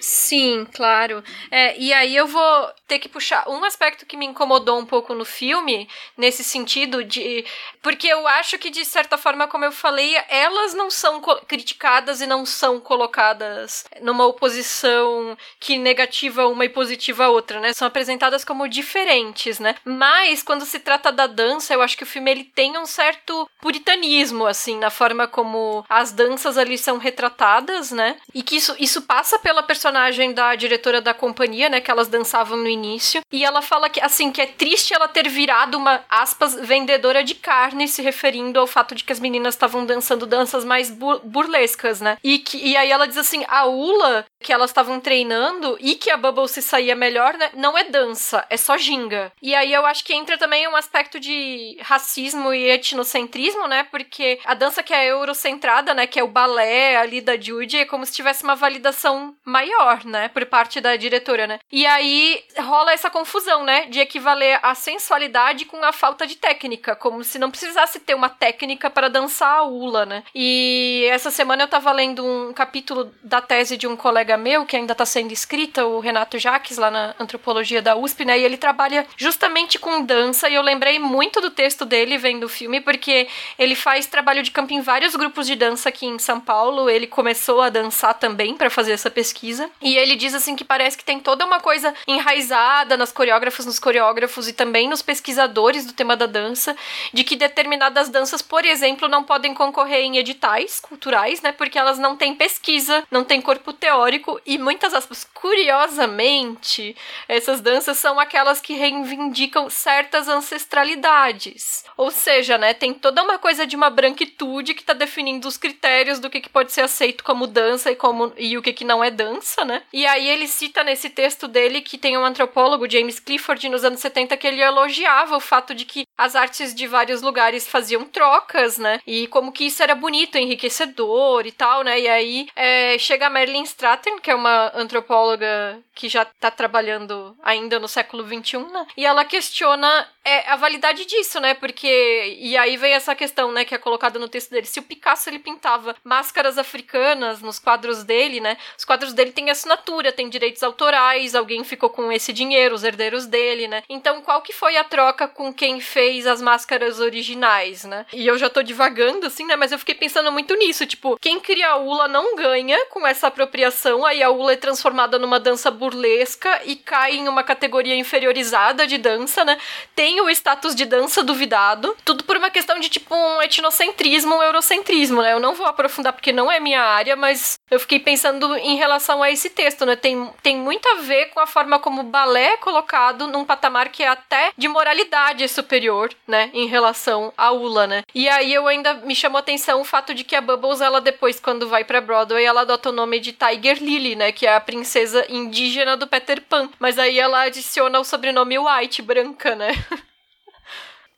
Sim, claro. É, e aí eu vou ter que puxar um aspecto que me incomodou um pouco no filme, nesse sentido de. Porque eu acho que, de certa forma, como eu falei, elas não são criticadas e não são colocadas numa oposição que negativa uma e positiva a outra, né? São apresentadas como diferentes, né? Mas, quando se trata da dança, eu acho que o filme ele tem um certo puritanismo, assim, na forma como as danças ali são retratadas, né? E que isso, isso passa pela personalidade personagem da diretora da companhia, né, que elas dançavam no início, e ela fala que assim que é triste ela ter virado uma aspas vendedora de carne, se referindo ao fato de que as meninas estavam dançando danças mais burlescas, né? E que e aí ela diz assim, a Ula que elas estavam treinando e que a Bubble se saía melhor, né, não é dança, é só ginga. E aí eu acho que entra também um aspecto de racismo e etnocentrismo, né? Porque a dança que é eurocentrada, né, que é o balé ali da Judy, é como se tivesse uma validação maior, né, por parte da diretora, né? E aí rola essa confusão, né, de equivaler a sensualidade com a falta de técnica, como se não precisasse ter uma técnica para dançar a ula, né? E essa semana eu tava lendo um capítulo da tese de um colega meu, que ainda está sendo escrita, o Renato Jaques, lá na antropologia da USP, né? E ele trabalha justamente com dança, e eu lembrei muito do texto dele vendo o filme, porque ele faz trabalho de campo em vários grupos de dança aqui em São Paulo. Ele começou a dançar também para fazer essa pesquisa. E ele diz assim que parece que tem toda uma coisa enraizada nas coreógrafas, nos coreógrafos e também nos pesquisadores do tema da dança, de que determinadas danças, por exemplo, não podem concorrer em editais culturais, né? Porque elas não têm pesquisa, não têm corpo teórico e muitas aspas, curiosamente, essas danças são aquelas que reivindicam certas ancestralidades. Ou seja, né, tem toda uma coisa de uma branquitude que está definindo os critérios do que, que pode ser aceito como dança e como e o que, que não é dança, né? E aí ele cita nesse texto dele que tem um antropólogo, James Clifford, nos anos 70, que ele elogiava o fato de que as artes de vários lugares faziam trocas, né? E como que isso era bonito, enriquecedor e tal, né? E aí é, chega a Marilyn Stratton que é uma antropóloga que já está trabalhando ainda no século XXI, né? E ela questiona é, a validade disso, né? Porque. E aí vem essa questão, né, que é colocada no texto dele. Se o Picasso ele pintava máscaras africanas nos quadros dele, né? Os quadros dele têm assinatura, tem direitos autorais, alguém ficou com esse dinheiro, os herdeiros dele, né? Então, qual que foi a troca com quem fez as máscaras originais, né? E eu já tô divagando, assim, né? Mas eu fiquei pensando muito nisso. Tipo, quem cria a ULA não ganha com essa apropriação aí a Ula é transformada numa dança burlesca e cai em uma categoria inferiorizada de dança, né? Tem o status de dança duvidado, tudo por uma questão de tipo um etnocentrismo, um eurocentrismo, né? Eu não vou aprofundar porque não é minha área, mas eu fiquei pensando em relação a esse texto, né? Tem, tem muito a ver com a forma como o balé é colocado num patamar que é até de moralidade superior, né? Em relação à Ula, né? E aí eu ainda me chamou atenção o fato de que a Bubbles, ela depois, quando vai pra Broadway, ela adota o nome de Tiger Lily, né? Que é a princesa indígena do Peter Pan. Mas aí ela adiciona o sobrenome White, branca, né?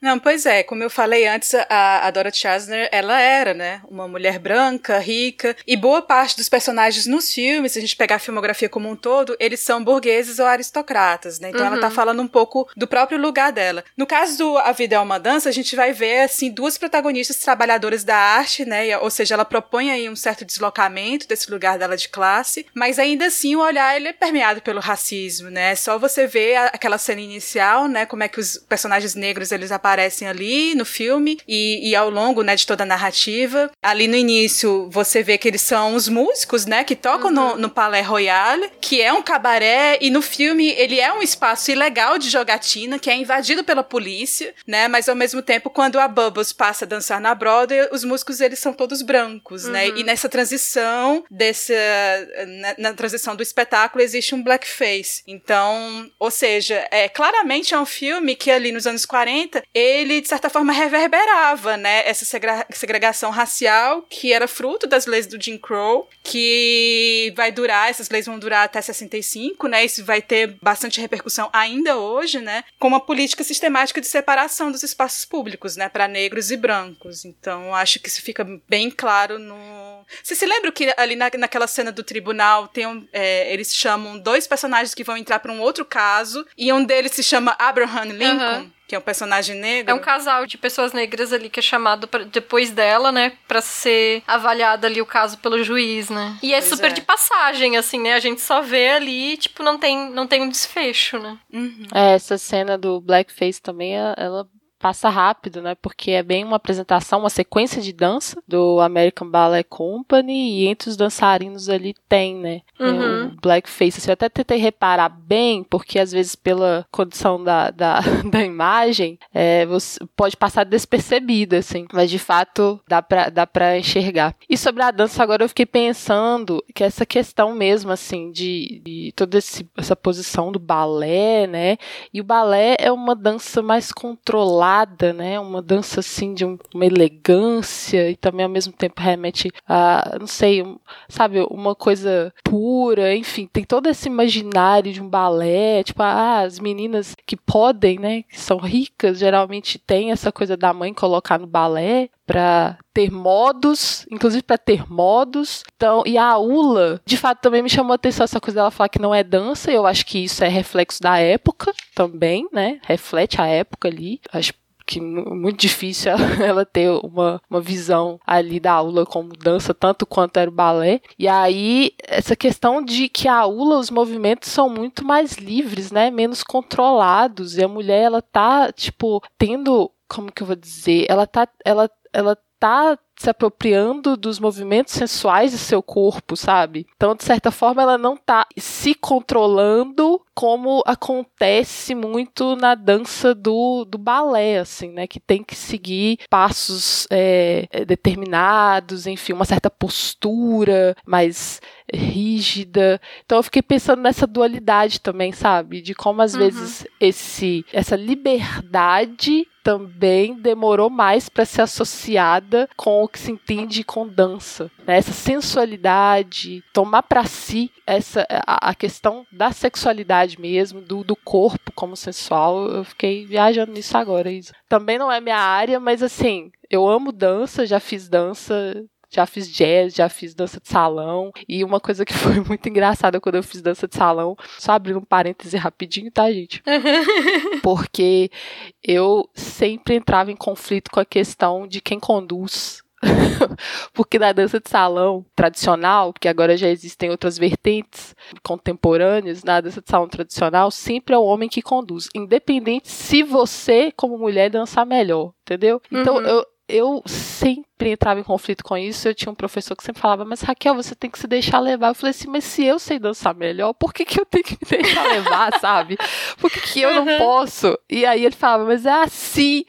Não, pois é, como eu falei antes, a, a Dorothy Chasner, ela era, né, uma mulher branca, rica, e boa parte dos personagens nos filmes, se a gente pegar a filmografia como um todo, eles são burgueses ou aristocratas, né? Então uhum. ela tá uhum. falando um pouco do próprio lugar dela. No caso do A Vida é uma Dança, a gente vai ver, assim, duas protagonistas trabalhadoras da arte, né? Ou seja, ela propõe aí um certo deslocamento desse lugar dela de classe, mas ainda assim o olhar ele é permeado pelo racismo, né? É só você ver aquela cena inicial, né? Como é que os personagens negros eles aparecem ali no filme e, e ao longo, né, de toda a narrativa. Ali no início você vê que eles são os músicos, né, que tocam uhum. no, no Palais Royal, que é um cabaré e no filme ele é um espaço ilegal de jogatina que é invadido pela polícia, né? Mas ao mesmo tempo quando a Bubbles passa a dançar na Broadway, os músicos eles são todos brancos, né? uhum. né? E nessa transição desse na, na transição do espetáculo existe um blackface. Então, ou seja, é claramente é um filme que ali nos anos 40, ele de certa forma reverberava, né, essa segregação racial que era fruto das leis do Jim Crow, que vai durar, essas leis vão durar até 65, né? Isso vai ter bastante repercussão ainda hoje, né? Com uma política sistemática de separação dos espaços públicos, né, para negros e brancos. Então, acho que isso fica bem claro no. Você se lembra que ali na, naquela cena do tribunal tem um, é, eles chamam dois personagens que vão entrar para um outro caso e um deles se chama Abraham Lincoln. Uhum que é um personagem negro. É um casal de pessoas negras ali que é chamado pra, depois dela, né, para ser avaliado ali o caso pelo juiz, né? E é pois super é. de passagem, assim, né? A gente só vê ali, tipo, não tem, não tem um desfecho, né? Uhum. É, essa cena do blackface também, ela passa rápido, né? Porque é bem uma apresentação, uma sequência de dança do American Ballet Company e entre os dançarinos ali tem, né? Uhum. O blackface. Assim, eu até tentei reparar bem, porque às vezes pela condição da, da, da imagem, é, você pode passar despercebido, assim. Mas de fato dá pra, dá pra enxergar. E sobre a dança, agora eu fiquei pensando que essa questão mesmo, assim, de, de toda esse, essa posição do balé, né? E o balé é uma dança mais controlada né? Uma dança assim de um, uma elegância e também ao mesmo tempo remete a, não sei, um, sabe, uma coisa pura, enfim, tem todo esse imaginário de um balé, tipo, ah, as meninas que podem, né, que são ricas, geralmente tem essa coisa da mãe colocar no balé para ter modos, inclusive para ter modos. Então, e a Ula, de fato, também me chamou a atenção essa coisa dela falar que não é dança. Eu acho que isso é reflexo da época também, né? Reflete a época ali. Acho que muito difícil ela ter uma, uma visão ali da aula como dança, tanto quanto era o balé. E aí, essa questão de que a aula, os movimentos são muito mais livres, né? Menos controlados. E a mulher, ela tá, tipo, tendo. Como que eu vou dizer? Ela tá. Ela, ela tá se apropriando dos movimentos sensuais de seu corpo, sabe? Então, de certa forma, ela não tá se controlando como acontece muito na dança do, do balé, assim, né? Que tem que seguir passos é, é determinados, enfim, uma certa postura mais rígida. Então eu fiquei pensando nessa dualidade também, sabe? De como às uhum. vezes esse essa liberdade também demorou mais para ser associada com o que se entende com dança. Né? Essa sensualidade, tomar para si essa a, a, questão da sexualidade mesmo, do, do corpo como sensual. Eu fiquei viajando nisso agora. Isso. Também não é minha área, mas assim, eu amo dança, já fiz dança já fiz jazz, já fiz dança de salão. E uma coisa que foi muito engraçada quando eu fiz dança de salão, só abrindo um parêntese rapidinho, tá, gente? Porque eu sempre entrava em conflito com a questão de quem conduz porque na dança de salão tradicional, que agora já existem outras vertentes contemporâneas, na dança de salão tradicional, sempre é o homem que conduz, independente se você, como mulher, dançar melhor, entendeu? Então, uhum. eu, eu sempre entrava em conflito com isso. Eu tinha um professor que sempre falava, mas Raquel, você tem que se deixar levar. Eu falei assim, mas se eu sei dançar melhor, por que, que eu tenho que me deixar levar, sabe? Por que, que eu não posso? E aí ele falava, mas é assim.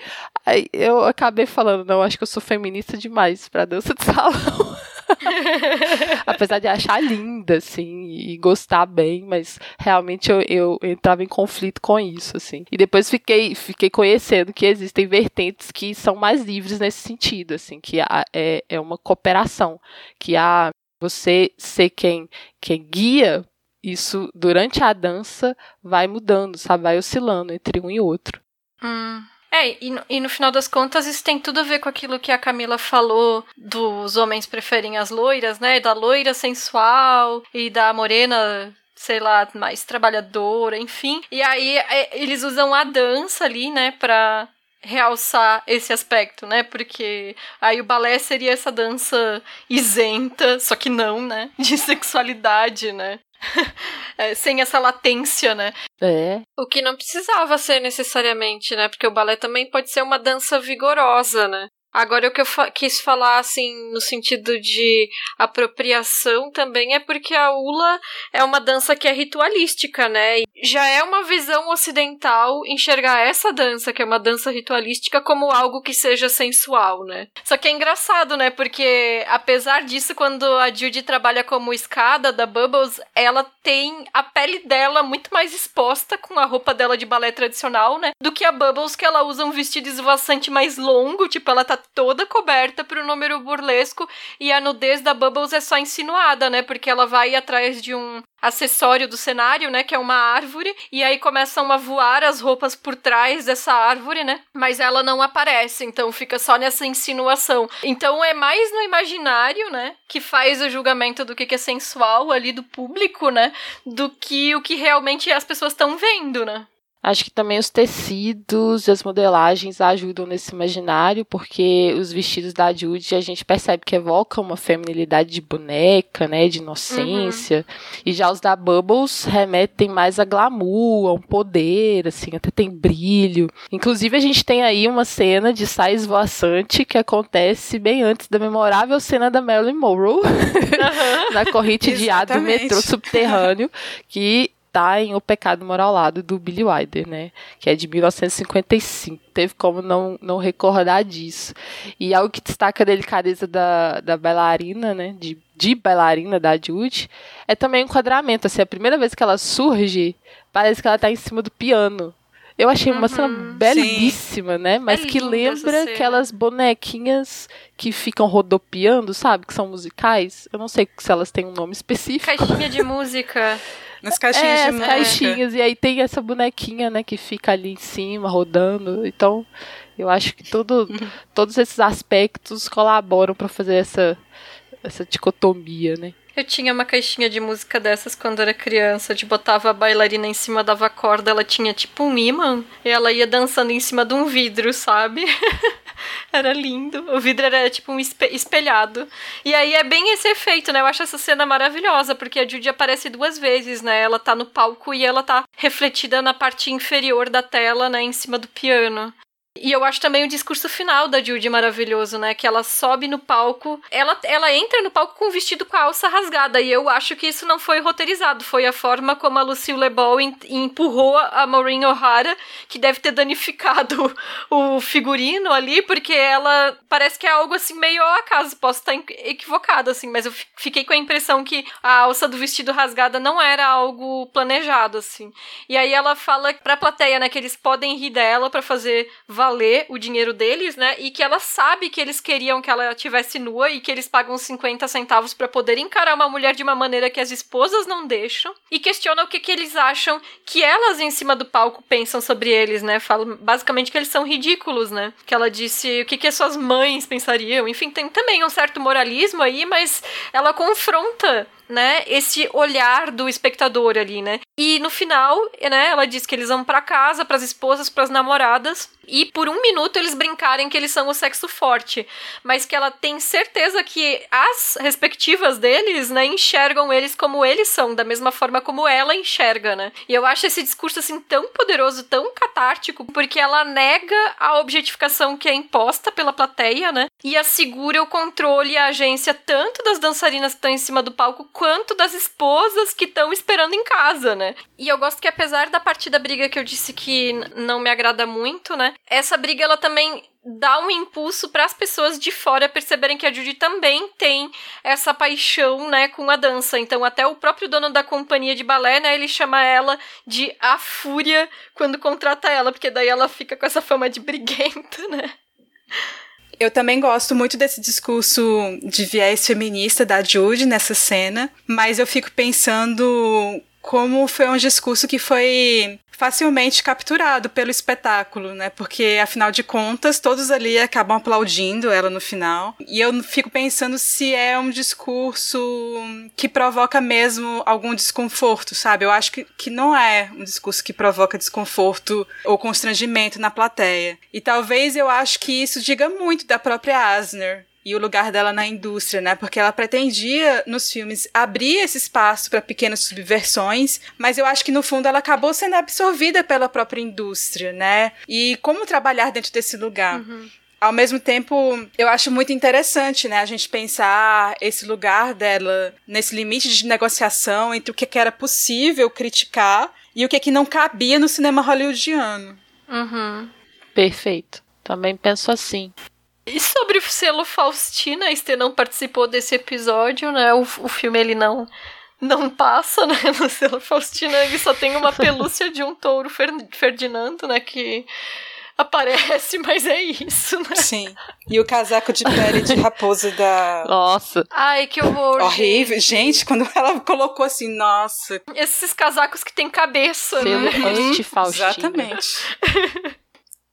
Aí eu acabei falando, não, acho que eu sou feminista demais pra dança de salão. Apesar de achar linda, assim, e gostar bem, mas realmente eu, eu entrava em conflito com isso, assim. E depois fiquei, fiquei conhecendo que existem vertentes que são mais livres nesse sentido, assim, que é, é uma cooperação, que a você ser quem, quem guia isso durante a dança vai mudando, sabe? Vai oscilando entre um e outro. Hum. É, e no, e no final das contas isso tem tudo a ver com aquilo que a Camila falou dos homens preferem as loiras, né? Da loira sensual e da morena sei lá, mais trabalhadora, enfim. E aí é, eles usam a dança ali, né, pra realçar esse aspecto, né? Porque aí o balé seria essa dança isenta, só que não, né? De sexualidade, né? é, sem essa latência, né? É. O que não precisava ser necessariamente, né? Porque o balé também pode ser uma dança vigorosa, né? Agora, o que eu fa quis falar, assim, no sentido de apropriação também é porque a Ula é uma dança que é ritualística, né? E já é uma visão ocidental enxergar essa dança, que é uma dança ritualística, como algo que seja sensual, né? Só que é engraçado, né? Porque, apesar disso, quando a Judy trabalha como escada da Bubbles, ela tem a pele dela muito mais exposta com a roupa dela de balé tradicional, né? Do que a Bubbles, que ela usa um vestido esvoaçante mais longo, tipo, ela tá toda coberta pro número burlesco e a nudez da Bubbles é só insinuada, né? Porque ela vai atrás de um acessório do cenário, né, que é uma árvore, e aí começam a voar as roupas por trás dessa árvore, né? Mas ela não aparece, então fica só nessa insinuação. Então é mais no imaginário, né, que faz o julgamento do que é sensual ali do público, né, do que o que realmente as pessoas estão vendo, né? Acho que também os tecidos e as modelagens ajudam nesse imaginário, porque os vestidos da Judy a gente percebe que evocam uma feminilidade de boneca, né, de inocência. Uhum. E já os da Bubbles remetem mais a glamour, a um poder, assim, até tem brilho. Inclusive a gente tem aí uma cena de saia esvoaçante que acontece bem antes da memorável cena da Marilyn Monroe, uhum. na corrente de ar do metrô subterrâneo, que tá em O Pecado Moralado, do Billy Wilder, né? Que é de 1955. Teve como não, não recordar disso. E algo que destaca a delicadeza da, da bailarina, né? De, de bailarina da Judy, é também o enquadramento. Assim, a primeira vez que ela surge, parece que ela tá em cima do piano. Eu achei uma uhum, cena belíssima, sim. né? Mas é que lembra aquelas bonequinhas que ficam rodopiando, sabe? Que são musicais. Eu não sei se elas têm um nome específico. Caixinha de música. Nas caixinhas é, de as caixinhas. E aí tem essa bonequinha, né, que fica ali em cima, rodando. Então, eu acho que todo, todos esses aspectos colaboram para fazer essa, essa dicotomia, né? Eu tinha uma caixinha de música dessas quando era criança, de botava a bailarina em cima, dava corda, ela tinha tipo um imã, e ela ia dançando em cima de um vidro, sabe? era lindo. O vidro era tipo um espelhado. E aí é bem esse efeito, né? Eu acho essa cena maravilhosa, porque a Judy aparece duas vezes, né? Ela tá no palco e ela tá refletida na parte inferior da tela, né? Em cima do piano. E eu acho também o discurso final da Judy maravilhoso, né? Que ela sobe no palco, ela, ela entra no palco com o vestido com a alça rasgada. E eu acho que isso não foi roteirizado. Foi a forma como a Lucille LeBeau empurrou a Maureen O'Hara, que deve ter danificado o figurino ali, porque ela parece que é algo assim meio ao acaso. Posso estar equivocada, assim, mas eu fiquei com a impressão que a alça do vestido rasgada não era algo planejado, assim. E aí ela fala pra plateia, né, que eles podem rir dela para fazer valer o dinheiro deles, né? E que ela sabe que eles queriam que ela tivesse nua e que eles pagam 50 centavos para poder encarar uma mulher de uma maneira que as esposas não deixam. E questiona o que, que eles acham que elas em cima do palco pensam sobre eles, né? Fala basicamente que eles são ridículos, né? Que ela disse o que, que as suas mães pensariam. Enfim, tem também um certo moralismo aí, mas ela confronta né, esse olhar do espectador ali, né? E no final, né, ela diz que eles vão para casa, para as esposas, para as namoradas, e por um minuto eles brincarem que eles são o sexo forte, mas que ela tem certeza que as respectivas deles, né, enxergam eles como eles são, da mesma forma como ela enxerga, né? E eu acho esse discurso assim tão poderoso, tão catártico, porque ela nega a objetificação que é imposta pela plateia, né? E assegura o controle e a agência tanto das dançarinas que estão em cima do palco quanto das esposas que estão esperando em casa, né? E eu gosto que apesar da partida briga que eu disse que não me agrada muito, né? Essa briga ela também dá um impulso para as pessoas de fora perceberem que a Judy também tem essa paixão, né, com a dança. Então até o próprio dono da companhia de balé, né, ele chama ela de a Fúria quando contrata ela, porque daí ela fica com essa fama de briguenta, né? Eu também gosto muito desse discurso de viés feminista da Judy nessa cena, mas eu fico pensando como foi um discurso que foi facilmente capturado pelo espetáculo, né? Porque afinal de contas, todos ali acabam aplaudindo ela no final. E eu fico pensando se é um discurso que provoca mesmo algum desconforto, sabe? Eu acho que, que não é um discurso que provoca desconforto ou constrangimento na plateia. E talvez eu acho que isso diga muito da própria Asner, e o lugar dela na indústria, né? Porque ela pretendia nos filmes abrir esse espaço para pequenas subversões, mas eu acho que no fundo ela acabou sendo absorvida pela própria indústria, né? E como trabalhar dentro desse lugar? Uhum. Ao mesmo tempo, eu acho muito interessante, né, a gente pensar esse lugar dela nesse limite de negociação entre o que era possível criticar e o que, que não cabia no cinema hollywoodiano. Uhum. Perfeito. Também penso assim. E sobre o selo Faustina, a Estê não participou desse episódio, né? O, o filme ele não não passa, né, no selo Faustina, ele só tem uma pelúcia de um touro Fer Ferdinando, né, que aparece, mas é isso, né? Sim. E o casaco de pele de raposa da. Nossa. Ai, que horror. Horrível. Gente. gente, quando ela colocou assim, nossa. Esses casacos que tem cabeça, Selo né? Anti-Faustina. Exatamente.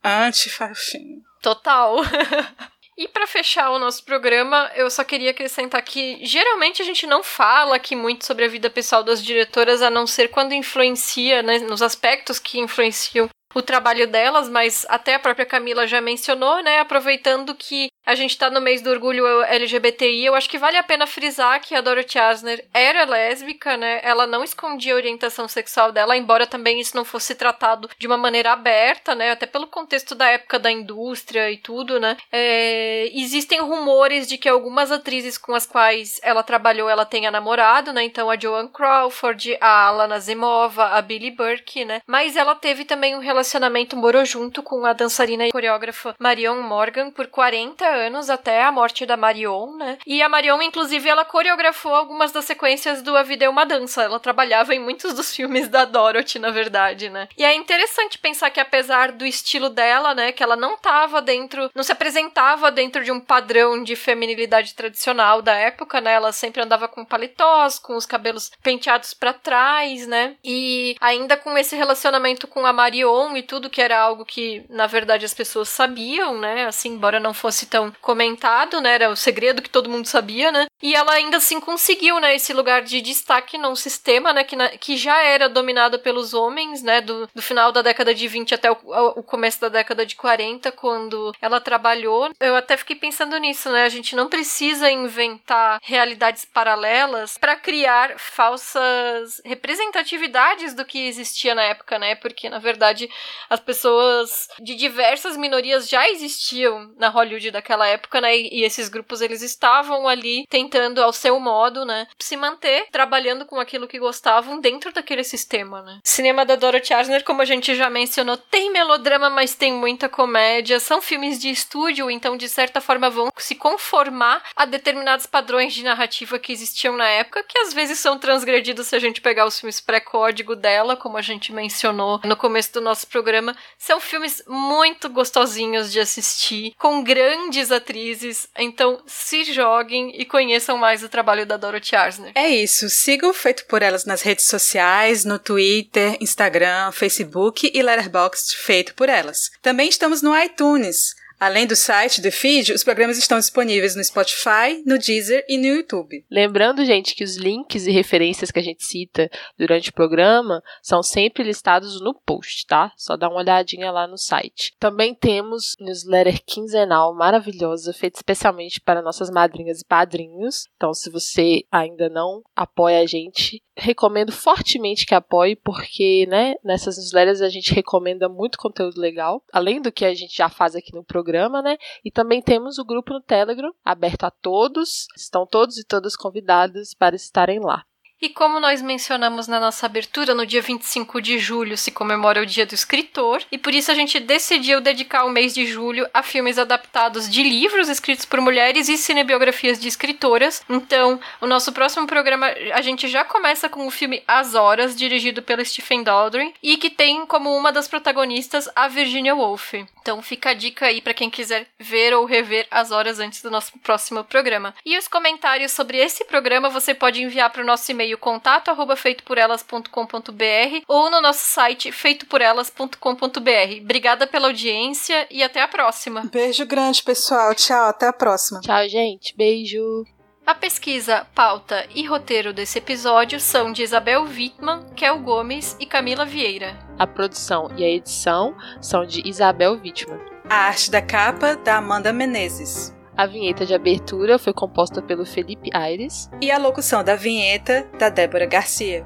Anti-Faustina. Total. E para fechar o nosso programa, eu só queria acrescentar que geralmente a gente não fala aqui muito sobre a vida pessoal das diretoras, a não ser quando influencia, né, nos aspectos que influenciam o trabalho delas, mas até a própria Camila já mencionou, né? Aproveitando que a gente está no mês do orgulho LGBTI, eu acho que vale a pena frisar que a Dorothy Asner era lésbica, né? Ela não escondia a orientação sexual dela, embora também isso não fosse tratado de uma maneira aberta, né? Até pelo contexto da época da indústria e tudo, né? É, existem rumores de que algumas atrizes com as quais ela trabalhou, ela tenha namorado, né? Então a Joan Crawford, a Alana Zemova, a Billie Burke, né? Mas ela teve também um relacionamento morou junto com a dançarina e coreógrafa Marion Morgan por 40 anos até a morte da Marion, né? E a Marion, inclusive, ela coreografou algumas das sequências do A Vida é uma Dança. Ela trabalhava em muitos dos filmes da Dorothy, na verdade, né? E é interessante pensar que apesar do estilo dela, né, que ela não tava dentro, não se apresentava dentro de um padrão de feminilidade tradicional da época, né? Ela sempre andava com paletós, com os cabelos penteados para trás, né? E ainda com esse relacionamento com a Marion e tudo que era algo que, na verdade, as pessoas sabiam, né? Assim, embora não fosse tão comentado, né? Era o segredo que todo mundo sabia, né? E ela ainda assim conseguiu, né, esse lugar de destaque num sistema, né, que, na, que já era dominado pelos homens, né, do, do final da década de 20 até o, o começo da década de 40, quando ela trabalhou. Eu até fiquei pensando nisso, né? A gente não precisa inventar realidades paralelas para criar falsas representatividades do que existia na época, né? Porque na verdade as pessoas de diversas minorias já existiam na Hollywood daquela naquela época, né? E esses grupos eles estavam ali tentando ao seu modo, né, se manter trabalhando com aquilo que gostavam dentro daquele sistema, né? Cinema da Dorothy Asner, como a gente já mencionou, tem melodrama, mas tem muita comédia. São filmes de estúdio, então de certa forma vão se conformar a determinados padrões de narrativa que existiam na época, que às vezes são transgredidos se a gente pegar os filmes pré-código dela, como a gente mencionou no começo do nosso programa. São filmes muito gostosinhos de assistir, com grandes grandes atrizes, então se joguem e conheçam mais o trabalho da Dorothy Arzner. É isso, sigam Feito por Elas nas redes sociais, no Twitter, Instagram, Facebook e Letterboxd Feito por Elas. Também estamos no iTunes. Além do site do feed, os programas estão disponíveis no Spotify, no Deezer e no YouTube. Lembrando, gente, que os links e referências que a gente cita durante o programa são sempre listados no post, tá? Só dá uma olhadinha lá no site. Também temos newsletter quinzenal maravilhosa, feita especialmente para nossas madrinhas e padrinhos. Então, se você ainda não apoia a gente, recomendo fortemente que apoie, porque, né, nessas newsletters a gente recomenda muito conteúdo legal, além do que a gente já faz aqui no programa, né? E também temos o grupo no Telegram, aberto a todos. Estão todos e todas convidados para estarem lá. E como nós mencionamos na nossa abertura, no dia 25 de julho se comemora o Dia do Escritor, e por isso a gente decidiu dedicar o mês de julho a filmes adaptados de livros escritos por mulheres e cinebiografias de escritoras. Então, o nosso próximo programa a gente já começa com o filme As Horas, dirigido pelo Stephen Daldry, e que tem como uma das protagonistas a Virginia Woolf. Então, fica a dica aí para quem quiser ver ou rever As Horas antes do nosso próximo programa. E os comentários sobre esse programa você pode enviar para o nosso e-mail e-mail contato arroba feitoporelas.com.br ou no nosso site feitoporelas.com.br. Obrigada pela audiência e até a próxima. Beijo grande, pessoal. Tchau, até a próxima. Tchau, gente. Beijo. A pesquisa, pauta e roteiro desse episódio são de Isabel Wittmann, Kel Gomes e Camila Vieira. A produção e a edição são de Isabel Wittmann. A arte da capa, da Amanda Menezes. A vinheta de abertura foi composta pelo Felipe Aires. E a locução da vinheta, da Débora Garcia.